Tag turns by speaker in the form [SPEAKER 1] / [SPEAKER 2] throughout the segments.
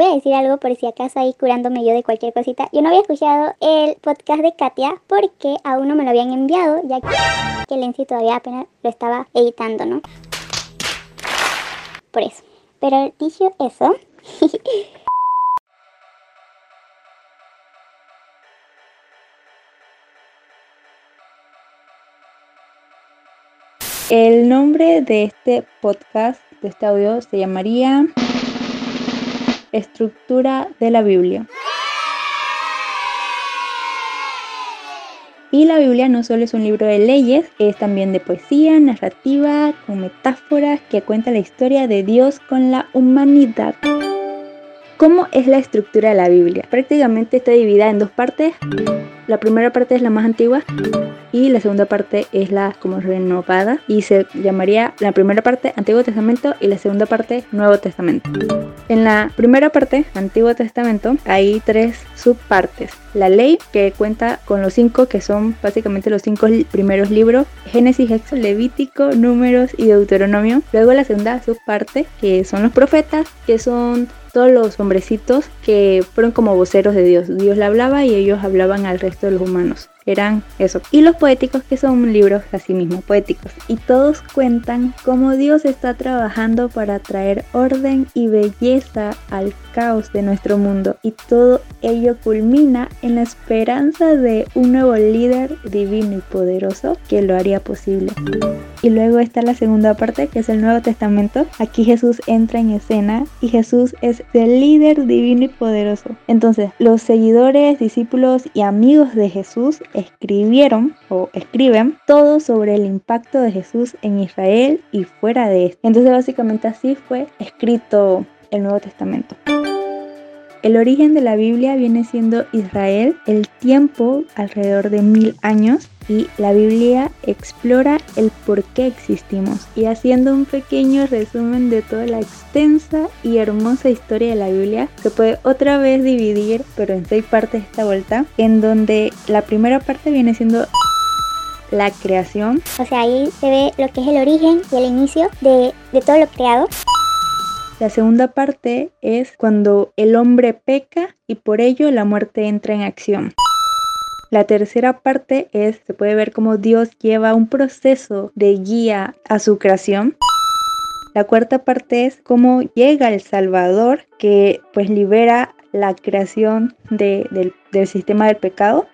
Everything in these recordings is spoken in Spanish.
[SPEAKER 1] voy a decir algo por si acaso ahí curándome yo de cualquier cosita. Yo no había escuchado el podcast de Katia porque aún no me lo habían enviado, ya que Lenzi todavía apenas lo estaba editando, ¿no? Por eso. Pero dicho eso,
[SPEAKER 2] El nombre de este podcast, de este audio, se llamaría Estructura de la Biblia. Y la Biblia no solo es un libro de leyes, es también de poesía, narrativa, con metáforas que cuenta la historia de Dios con la humanidad. ¿Cómo es la estructura de la Biblia? Prácticamente está dividida en dos partes. La primera parte es la más antigua y la segunda parte es la como renovada y se llamaría la primera parte Antiguo Testamento y la segunda parte Nuevo Testamento. En la primera parte, Antiguo Testamento, hay tres subpartes. La ley, que cuenta con los cinco, que son básicamente los cinco primeros libros, Génesis, Éxodo, Levítico, Números y Deuteronomio. Luego la segunda subparte, que son los profetas, que son todos los hombrecitos que fueron como voceros de Dios. Dios le hablaba y ellos hablaban al resto de los humanos eran eso. Y los poéticos, que son libros así mismo, poéticos. Y todos cuentan cómo Dios está trabajando para traer orden y belleza al caos de nuestro mundo. Y todo ello culmina en la esperanza de un nuevo líder divino y poderoso que lo haría posible. Y luego está la segunda parte, que es el Nuevo Testamento. Aquí Jesús entra en escena y Jesús es el líder divino y poderoso. Entonces, los seguidores, discípulos y amigos de Jesús escribieron o escriben todo sobre el impacto de Jesús en Israel y fuera de este. Entonces básicamente así fue escrito el Nuevo Testamento. El origen de la Biblia viene siendo Israel, el tiempo alrededor de mil años y la Biblia explora el por qué existimos. Y haciendo un pequeño resumen de toda la extensa y hermosa historia de la Biblia, se puede otra vez dividir, pero en seis partes esta vuelta, en donde la primera parte viene siendo la creación.
[SPEAKER 1] O sea, ahí se ve lo que es el origen y el inicio de, de todo lo creado.
[SPEAKER 2] La segunda parte es cuando el hombre peca y por ello la muerte entra en acción. La tercera parte es, se puede ver cómo Dios lleva un proceso de guía a su creación. La cuarta parte es cómo llega el Salvador que pues libera la creación del, del sistema del pecado.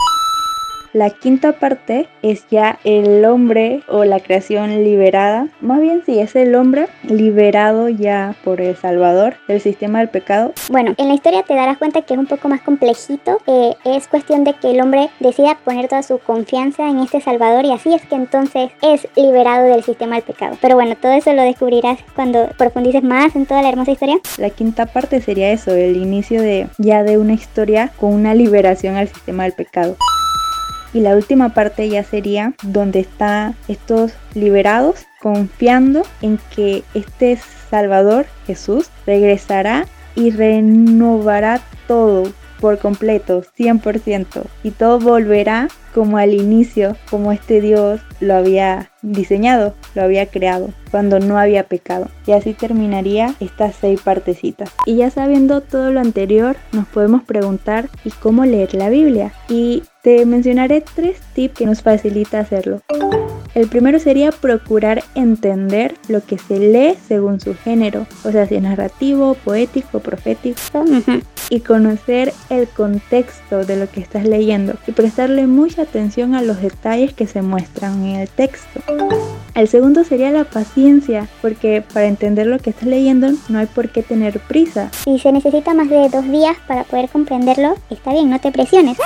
[SPEAKER 2] La quinta parte es ya el hombre o la creación liberada. Más bien sí, es el hombre liberado ya por el Salvador del sistema del pecado.
[SPEAKER 1] Bueno, en la historia te darás cuenta que es un poco más complejito. es cuestión de que el hombre decida poner toda su confianza en este Salvador y así es que entonces es liberado del sistema del pecado. Pero bueno, todo eso lo descubrirás cuando profundices más en toda la hermosa historia.
[SPEAKER 2] La quinta parte sería eso, el inicio de ya de una historia con una liberación al sistema del pecado. Y la última parte ya sería donde están estos liberados confiando en que este Salvador Jesús regresará y renovará todo por completo, 100%. Y todo volverá como al inicio, como este Dios lo había diseñado, lo había creado, cuando no había pecado. Y así terminaría estas seis partecitas. Y ya sabiendo todo lo anterior, nos podemos preguntar ¿y cómo leer la Biblia? Y te mencionaré tres tips que nos facilita hacerlo. El primero sería procurar entender lo que se lee según su género, o sea, si es narrativo, poético, profético, y conocer el contexto de lo que estás leyendo y prestarle mucha atención a los detalles que se muestran en el texto. El segundo sería la paciencia, porque para entender lo que estás leyendo no hay por qué tener prisa.
[SPEAKER 1] Si se necesita más de dos días para poder comprenderlo, está bien, no te presiones.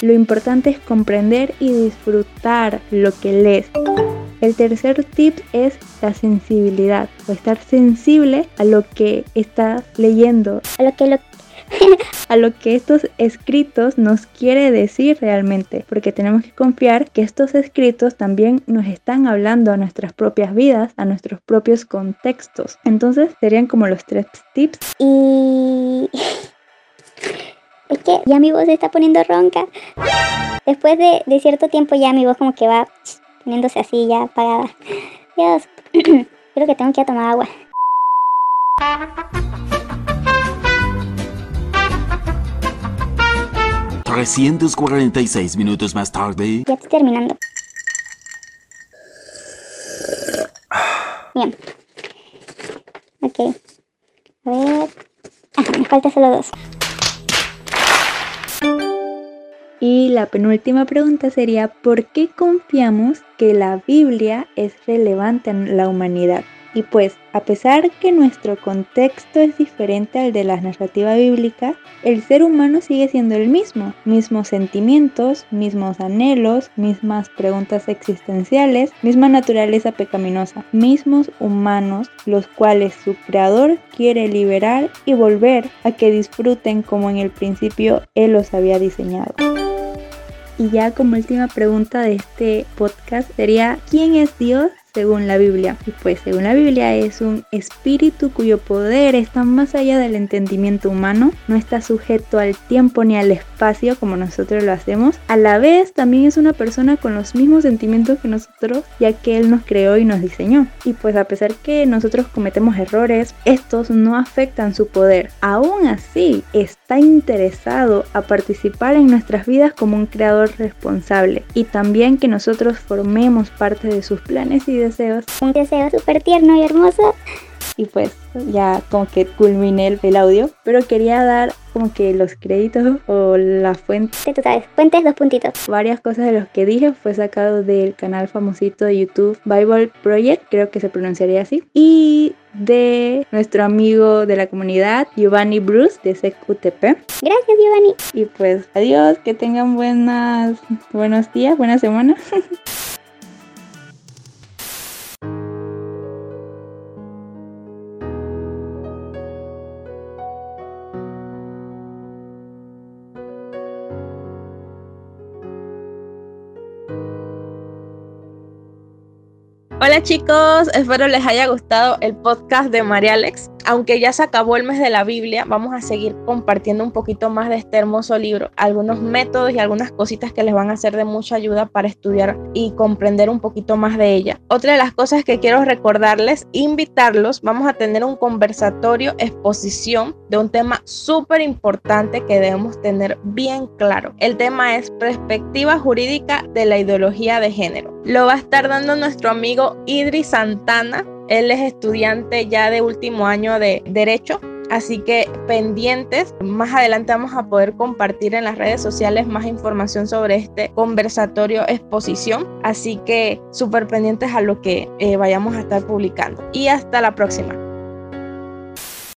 [SPEAKER 2] Lo importante es comprender y disfrutar lo que lees. El tercer tip es la sensibilidad, o estar sensible a lo que estás leyendo.
[SPEAKER 1] A lo que lo
[SPEAKER 2] a lo que estos escritos nos quiere decir realmente, porque tenemos que confiar que estos escritos también nos están hablando a nuestras propias vidas, a nuestros propios contextos. Entonces serían como los tres tips.
[SPEAKER 1] Y es que ya mi voz se está poniendo ronca. Después de, de cierto tiempo ya mi voz como que va poniéndose así ya apagada. Dios, creo que tengo que ir a tomar agua.
[SPEAKER 3] 346 minutos más tarde.
[SPEAKER 1] Ya estoy terminando. Bien. Ok. A ver. Ah, me falta solo dos.
[SPEAKER 2] Y la penúltima pregunta sería, ¿por qué confiamos que la Biblia es relevante en la humanidad? Y pues, a pesar que nuestro contexto es diferente al de la narrativa bíblica, el ser humano sigue siendo el mismo, mismos sentimientos, mismos anhelos, mismas preguntas existenciales, misma naturaleza pecaminosa, mismos humanos, los cuales su creador quiere liberar y volver a que disfruten como en el principio Él los había diseñado. Y ya como última pregunta de este podcast sería, ¿quién es Dios? Según la Biblia. Y pues según la Biblia es un espíritu cuyo poder está más allá del entendimiento humano, no está sujeto al tiempo ni al espacio como nosotros lo hacemos. A la vez también es una persona con los mismos sentimientos que nosotros, ya que Él nos creó y nos diseñó. Y pues a pesar que nosotros cometemos errores, estos no afectan su poder. Aún así, está interesado a participar en nuestras vidas como un creador responsable y también que nosotros formemos parte de sus planes y de
[SPEAKER 1] un deseo súper tierno y hermoso.
[SPEAKER 2] Y pues ya como que culminé el, audio, pero quería dar como que los créditos o la fuente.
[SPEAKER 1] Tú sabes, fuentes dos puntitos.
[SPEAKER 2] Varias cosas de los que dije fue sacado del canal famosito de YouTube Bible Project, creo que se pronunciaría así, y de nuestro amigo de la comunidad Giovanni Bruce de SecUTP.
[SPEAKER 1] Gracias Giovanni.
[SPEAKER 2] Y pues adiós, que tengan buenas buenos días, buena semana.
[SPEAKER 4] Hola chicos, espero les haya gustado el podcast de María Alex. Aunque ya se acabó el mes de la Biblia, vamos a seguir compartiendo un poquito más de este hermoso libro, algunos métodos y algunas cositas que les van a ser de mucha ayuda para estudiar y comprender un poquito más de ella. Otra de las cosas que quiero recordarles, invitarlos, vamos a tener un conversatorio, exposición de un tema súper importante que debemos tener bien claro. El tema es perspectiva jurídica de la ideología de género. Lo va a estar dando nuestro amigo Idris Santana él es estudiante ya de último año de Derecho. Así que pendientes, más adelante vamos a poder compartir en las redes sociales más información sobre este conversatorio exposición. Así que súper pendientes a lo que eh, vayamos a estar publicando. Y hasta la próxima.